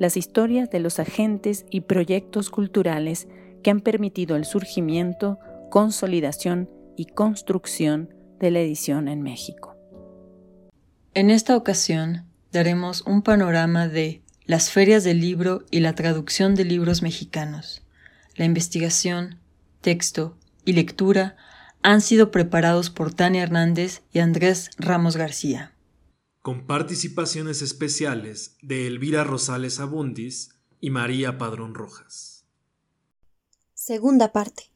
las historias de los agentes y proyectos culturales que han permitido el surgimiento, consolidación y construcción de la edición en México. En esta ocasión daremos un panorama de las ferias del libro y la traducción de libros mexicanos. La investigación, texto y lectura han sido preparados por Tania Hernández y Andrés Ramos García con participaciones especiales de Elvira Rosales Abundis y María Padrón Rojas. Segunda parte.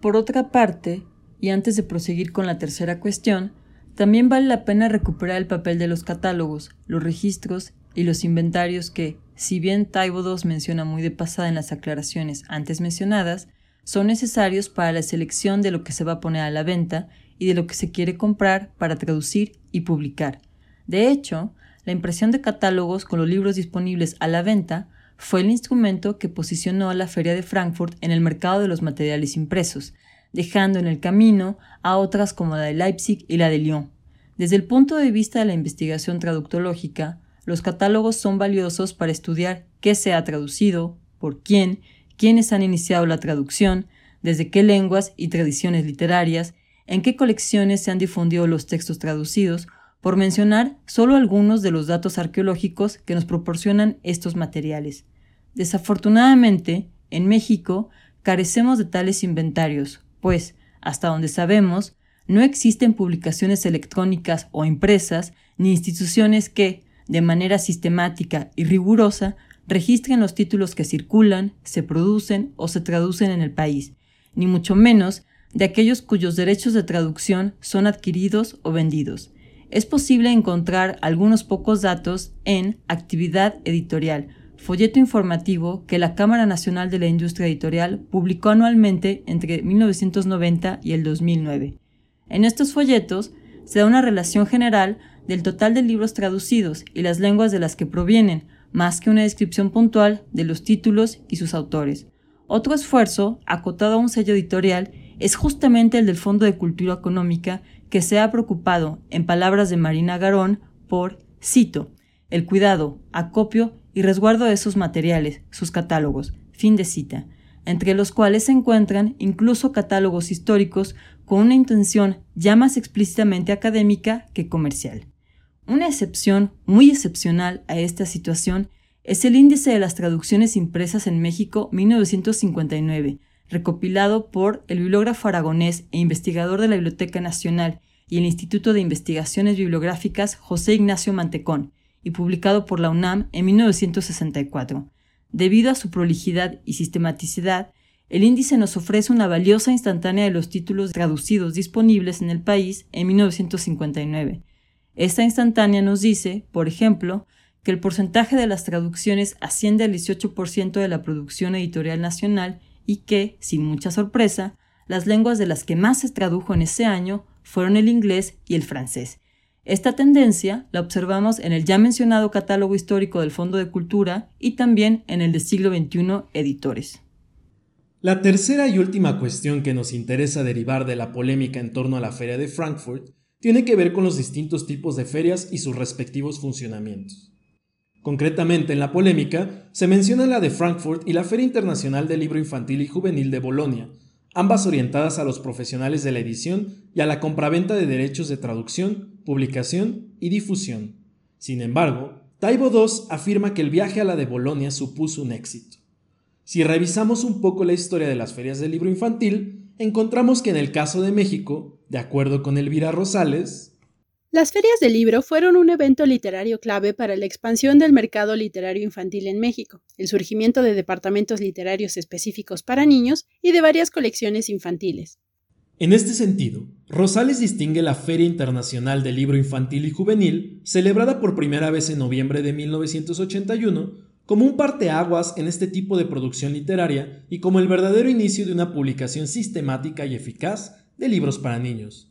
Por otra parte, y antes de proseguir con la tercera cuestión, también vale la pena recuperar el papel de los catálogos, los registros y los inventarios que, si bien Taibo II menciona muy de pasada en las aclaraciones antes mencionadas, son necesarios para la selección de lo que se va a poner a la venta y de lo que se quiere comprar para traducir y publicar, de hecho, la impresión de catálogos con los libros disponibles a la venta fue el instrumento que posicionó a la Feria de Frankfurt en el mercado de los materiales impresos, dejando en el camino a otras como la de Leipzig y la de Lyon. Desde el punto de vista de la investigación traductológica, los catálogos son valiosos para estudiar qué se ha traducido, por quién, quiénes han iniciado la traducción, desde qué lenguas y tradiciones literarias, en qué colecciones se han difundido los textos traducidos por mencionar solo algunos de los datos arqueológicos que nos proporcionan estos materiales. Desafortunadamente, en México carecemos de tales inventarios, pues, hasta donde sabemos, no existen publicaciones electrónicas o impresas ni instituciones que, de manera sistemática y rigurosa, registren los títulos que circulan, se producen o se traducen en el país, ni mucho menos de aquellos cuyos derechos de traducción son adquiridos o vendidos es posible encontrar algunos pocos datos en Actividad Editorial, folleto informativo que la Cámara Nacional de la Industria Editorial publicó anualmente entre 1990 y el 2009. En estos folletos se da una relación general del total de libros traducidos y las lenguas de las que provienen, más que una descripción puntual de los títulos y sus autores. Otro esfuerzo, acotado a un sello editorial, es justamente el del Fondo de Cultura Económica, que se ha preocupado, en palabras de Marina Garón, por, cito, el cuidado, acopio y resguardo de esos materiales, sus catálogos, fin de cita, entre los cuales se encuentran incluso catálogos históricos con una intención ya más explícitamente académica que comercial. Una excepción muy excepcional a esta situación es el índice de las traducciones impresas en México 1959, recopilado por el bibliógrafo aragonés e investigador de la Biblioteca Nacional y el Instituto de Investigaciones Bibliográficas José Ignacio Mantecón, y publicado por la UNAM en 1964. Debido a su prolijidad y sistematicidad, el índice nos ofrece una valiosa instantánea de los títulos traducidos disponibles en el país en 1959. Esta instantánea nos dice, por ejemplo, que el porcentaje de las traducciones asciende al 18% de la producción editorial nacional y que, sin mucha sorpresa, las lenguas de las que más se tradujo en ese año fueron el inglés y el francés. Esta tendencia la observamos en el ya mencionado catálogo histórico del Fondo de Cultura y también en el de siglo XXI Editores. La tercera y última cuestión que nos interesa derivar de la polémica en torno a la Feria de Frankfurt tiene que ver con los distintos tipos de ferias y sus respectivos funcionamientos. Concretamente, en la polémica se menciona la de Frankfurt y la Feria Internacional del Libro Infantil y Juvenil de Bolonia, ambas orientadas a los profesionales de la edición y a la compraventa de derechos de traducción, publicación y difusión. Sin embargo, Taibo II afirma que el viaje a la de Bolonia supuso un éxito. Si revisamos un poco la historia de las ferias del libro infantil, encontramos que en el caso de México, de acuerdo con Elvira Rosales, las ferias del libro fueron un evento literario clave para la expansión del mercado literario infantil en México, el surgimiento de departamentos literarios específicos para niños y de varias colecciones infantiles. En este sentido, Rosales distingue la Feria Internacional del Libro Infantil y Juvenil, celebrada por primera vez en noviembre de 1981, como un parteaguas en este tipo de producción literaria y como el verdadero inicio de una publicación sistemática y eficaz de libros para niños.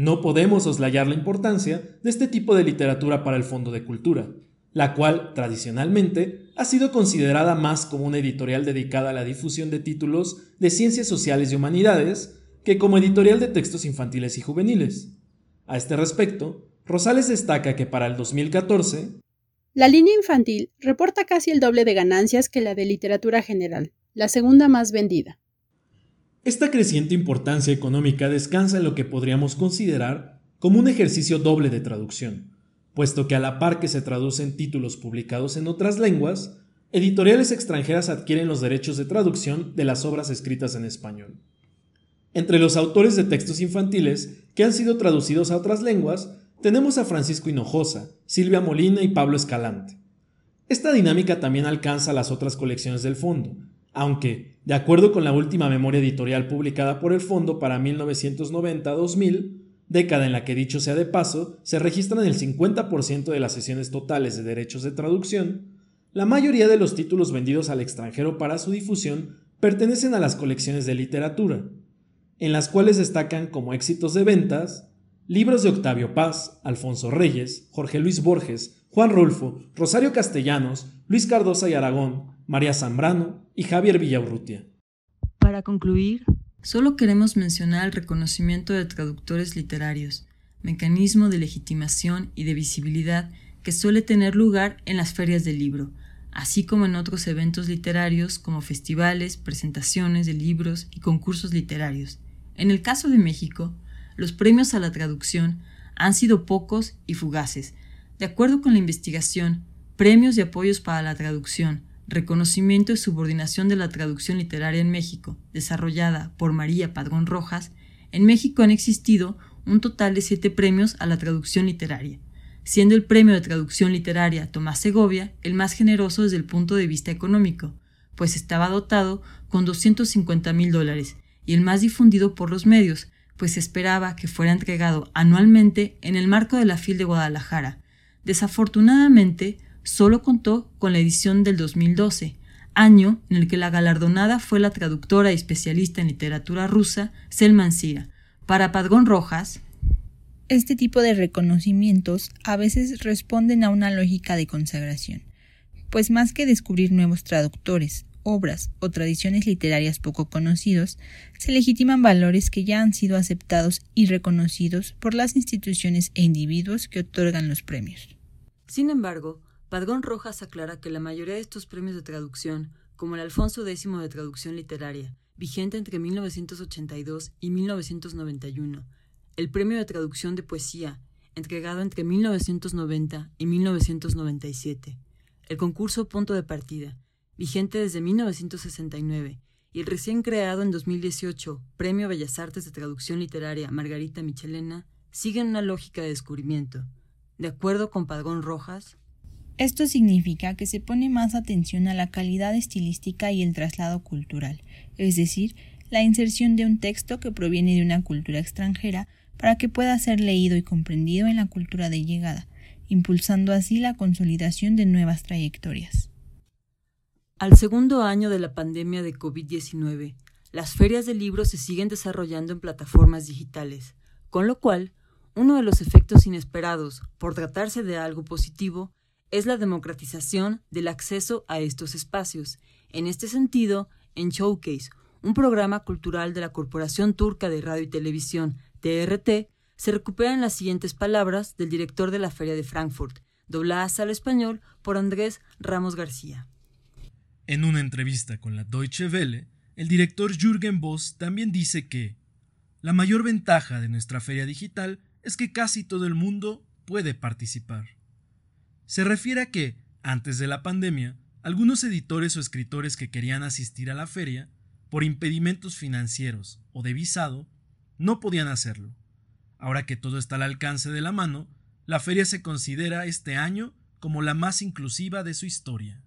No podemos oslayar la importancia de este tipo de literatura para el Fondo de Cultura, la cual, tradicionalmente, ha sido considerada más como una editorial dedicada a la difusión de títulos de ciencias sociales y humanidades, que como editorial de textos infantiles y juveniles. A este respecto, Rosales destaca que para el 2014, la línea infantil reporta casi el doble de ganancias que la de literatura general, la segunda más vendida. Esta creciente importancia económica descansa en lo que podríamos considerar como un ejercicio doble de traducción, puesto que a la par que se traducen títulos publicados en otras lenguas, editoriales extranjeras adquieren los derechos de traducción de las obras escritas en español. Entre los autores de textos infantiles que han sido traducidos a otras lenguas, tenemos a Francisco Hinojosa, Silvia Molina y Pablo Escalante. Esta dinámica también alcanza las otras colecciones del fondo, aunque, de acuerdo con la última memoria editorial publicada por el fondo para 1990-2000, década en la que dicho sea de paso, se registran el 50% de las sesiones totales de derechos de traducción, la mayoría de los títulos vendidos al extranjero para su difusión pertenecen a las colecciones de literatura, en las cuales destacan como éxitos de ventas libros de Octavio Paz, Alfonso Reyes, Jorge Luis Borges, Juan Rulfo, Rosario Castellanos, Luis Cardosa y Aragón, María Zambrano y Javier Villaurrutia. Para concluir, solo queremos mencionar el reconocimiento de traductores literarios, mecanismo de legitimación y de visibilidad que suele tener lugar en las ferias del libro, así como en otros eventos literarios como festivales, presentaciones de libros y concursos literarios. En el caso de México, los premios a la traducción han sido pocos y fugaces. De acuerdo con la investigación, premios y apoyos para la traducción, reconocimiento y subordinación de la traducción literaria en México, desarrollada por María Padrón Rojas, en México han existido un total de siete premios a la traducción literaria, siendo el premio de traducción literaria Tomás Segovia el más generoso desde el punto de vista económico, pues estaba dotado con 250 mil dólares, y el más difundido por los medios, pues se esperaba que fuera entregado anualmente en el marco de la FIL de Guadalajara. Desafortunadamente, solo contó con la edición del 2012, año en el que la galardonada fue la traductora y especialista en literatura rusa Selman Sira. Para Padrón Rojas, este tipo de reconocimientos a veces responden a una lógica de consagración, pues más que descubrir nuevos traductores, obras o tradiciones literarias poco conocidos, se legitiman valores que ya han sido aceptados y reconocidos por las instituciones e individuos que otorgan los premios. Sin embargo, Padrón Rojas aclara que la mayoría de estos premios de traducción, como el Alfonso X de Traducción Literaria, vigente entre 1982 y 1991, el Premio de Traducción de Poesía, entregado entre 1990 y 1997, el concurso Punto de Partida, vigente desde 1969, y el recién creado en 2018 Premio Bellas Artes de Traducción Literaria Margarita Michelena, siguen una lógica de descubrimiento. De acuerdo con Padrón Rojas, esto significa que se pone más atención a la calidad estilística y el traslado cultural, es decir, la inserción de un texto que proviene de una cultura extranjera para que pueda ser leído y comprendido en la cultura de llegada, impulsando así la consolidación de nuevas trayectorias. Al segundo año de la pandemia de COVID-19, las ferias de libros se siguen desarrollando en plataformas digitales, con lo cual, uno de los efectos inesperados, por tratarse de algo positivo, es la democratización del acceso a estos espacios. En este sentido, en Showcase, un programa cultural de la Corporación Turca de Radio y Televisión, TRT, se recuperan las siguientes palabras del director de la Feria de Frankfurt, dobladas al español por Andrés Ramos García. En una entrevista con la Deutsche Welle, el director Jürgen Voss también dice que la mayor ventaja de nuestra feria digital es que casi todo el mundo puede participar. Se refiere a que, antes de la pandemia, algunos editores o escritores que querían asistir a la feria, por impedimentos financieros o de visado, no podían hacerlo. Ahora que todo está al alcance de la mano, la feria se considera este año como la más inclusiva de su historia.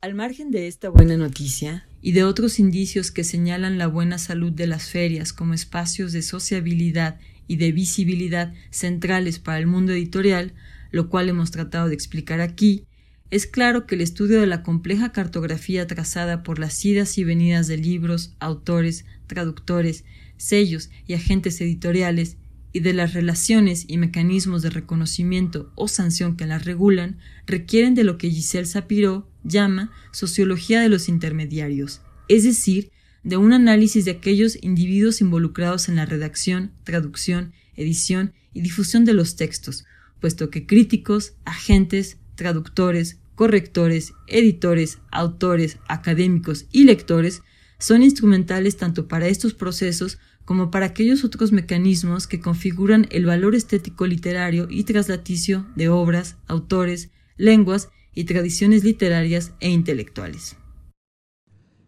Al margen de esta buena noticia y de otros indicios que señalan la buena salud de las ferias como espacios de sociabilidad y de visibilidad centrales para el mundo editorial, lo cual hemos tratado de explicar aquí, es claro que el estudio de la compleja cartografía trazada por las idas y venidas de libros, autores, traductores, sellos y agentes editoriales y de las relaciones y mecanismos de reconocimiento o sanción que las regulan requieren de lo que Giselle Sapiro llama sociología de los intermediarios, es decir, de un análisis de aquellos individuos involucrados en la redacción, traducción, edición y difusión de los textos, puesto que críticos, agentes, traductores, correctores, editores, autores, académicos y lectores son instrumentales tanto para estos procesos como para aquellos otros mecanismos que configuran el valor estético literario y traslaticio de obras, autores, lenguas y tradiciones literarias e intelectuales.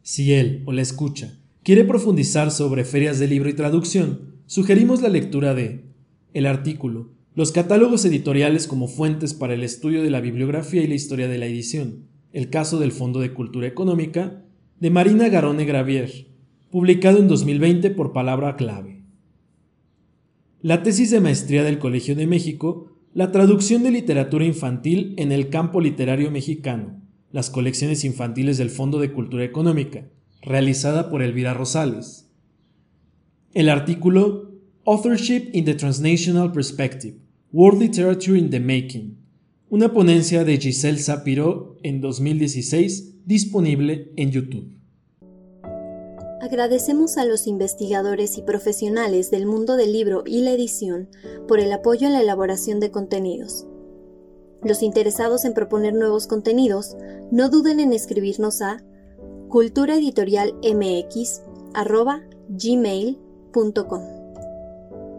Si él o la escucha quiere profundizar sobre ferias de libro y traducción, sugerimos la lectura de el artículo Los catálogos editoriales como fuentes para el estudio de la bibliografía y la historia de la edición, el caso del Fondo de Cultura Económica, de Marina Garone Gravier, publicado en 2020 por Palabra Clave. La tesis de maestría del Colegio de México, la traducción de literatura infantil en el campo literario mexicano, las colecciones infantiles del Fondo de Cultura Económica, realizada por Elvira Rosales. El artículo Authorship in the Transnational Perspective, World Literature in the Making, una ponencia de Giselle Sapiro en 2016, disponible en YouTube. Agradecemos a los investigadores y profesionales del mundo del libro y la edición por el apoyo en la elaboración de contenidos. Los interesados en proponer nuevos contenidos, no duden en escribirnos a culturaeditorialmx.gmail.com.